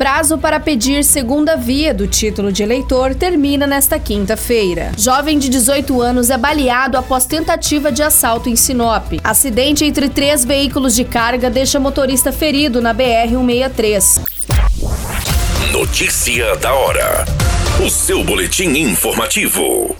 Prazo para pedir segunda via do título de eleitor termina nesta quinta-feira. Jovem de 18 anos é baleado após tentativa de assalto em Sinop. Acidente entre três veículos de carga deixa motorista ferido na BR-163. Notícia da hora. O seu boletim informativo.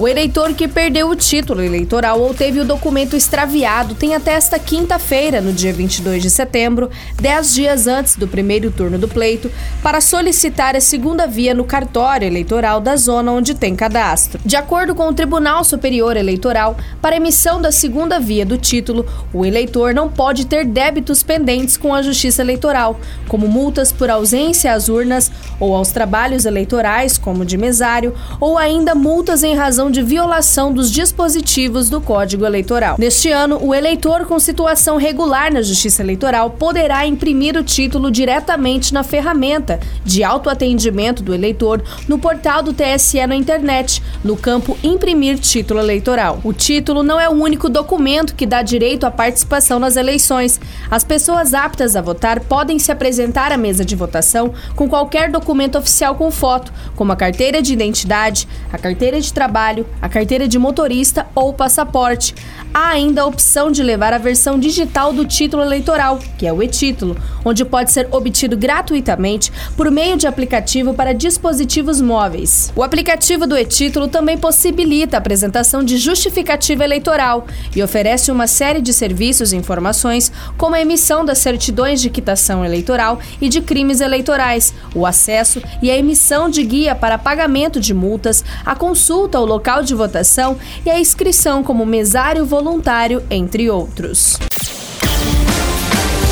O eleitor que perdeu o título eleitoral ou teve o documento extraviado tem até esta quinta-feira, no dia 22 de setembro, dez dias antes do primeiro turno do pleito, para solicitar a segunda via no cartório eleitoral da zona onde tem cadastro. De acordo com o Tribunal Superior Eleitoral, para emissão da segunda via do título, o eleitor não pode ter débitos pendentes com a Justiça Eleitoral, como multas por ausência às urnas ou aos trabalhos eleitorais, como de mesário, ou ainda multas em razão de violação dos dispositivos do Código Eleitoral. Neste ano, o eleitor com situação regular na Justiça Eleitoral poderá imprimir o título diretamente na ferramenta de autoatendimento do eleitor no portal do TSE na internet, no campo Imprimir Título Eleitoral. O título não é o único documento que dá direito à participação nas eleições. As pessoas aptas a votar podem se apresentar à mesa de votação com qualquer documento oficial com foto, como a carteira de identidade, a carteira de trabalho, trabalho, a carteira de motorista ou passaporte. Há ainda a opção de levar a versão digital do título eleitoral, que é o e-título, onde pode ser obtido gratuitamente por meio de aplicativo para dispositivos móveis. O aplicativo do e-título também possibilita a apresentação de justificativa eleitoral e oferece uma série de serviços e informações, como a emissão das certidões de quitação eleitoral e de crimes eleitorais, o acesso e a emissão de guia para pagamento de multas, a consulta ao local local de votação e a inscrição como mesário voluntário, entre outros.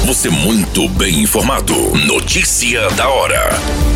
Você muito bem informado. Notícia da hora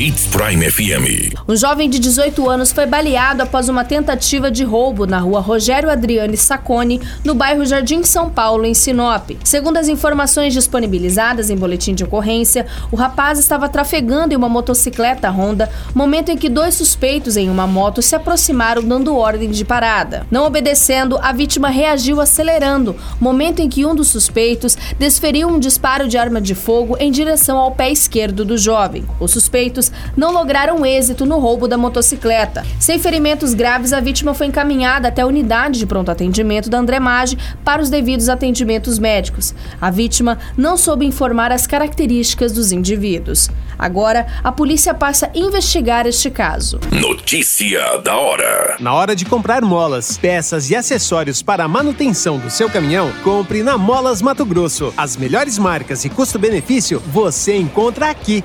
Hits Prime FM. Um jovem de 18 anos foi baleado após uma tentativa de roubo na rua Rogério Adriane Sacone, no bairro Jardim São Paulo, em Sinop. Segundo as informações disponibilizadas em boletim de ocorrência, o rapaz estava trafegando em uma motocicleta Honda, momento em que dois suspeitos em uma moto se aproximaram dando ordem de parada. Não obedecendo, a vítima reagiu acelerando, momento em que um dos suspeitos desferiu um disparo de arma de fogo em direção ao pé esquerdo do jovem. O suspeito não lograram êxito no roubo da motocicleta. Sem ferimentos graves, a vítima foi encaminhada até a unidade de pronto atendimento da Andremage para os devidos atendimentos médicos. A vítima não soube informar as características dos indivíduos. Agora, a polícia passa a investigar este caso. Notícia da hora. Na hora de comprar molas, peças e acessórios para a manutenção do seu caminhão, compre na Molas Mato Grosso. As melhores marcas e custo-benefício você encontra aqui.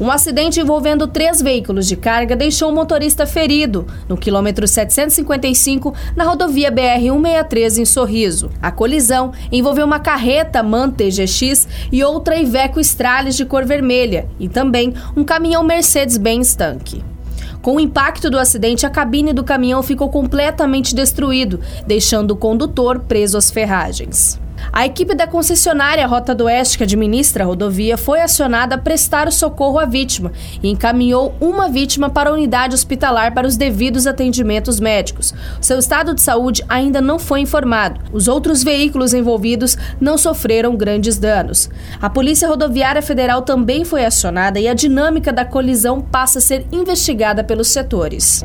Um acidente envolvendo três veículos de carga deixou um motorista ferido no quilômetro 755 na rodovia BR-163 em Sorriso. A colisão envolveu uma carreta MAN TGX e outra Iveco Stralis de cor vermelha e também um caminhão Mercedes-Benz tanque. Com o impacto do acidente, a cabine do caminhão ficou completamente destruído, deixando o condutor preso às ferragens. A equipe da concessionária Rota do Oeste, que administra a rodovia, foi acionada a prestar o socorro à vítima e encaminhou uma vítima para a unidade hospitalar para os devidos atendimentos médicos. Seu estado de saúde ainda não foi informado. Os outros veículos envolvidos não sofreram grandes danos. A Polícia Rodoviária Federal também foi acionada e a dinâmica da colisão passa a ser investigada pelos setores.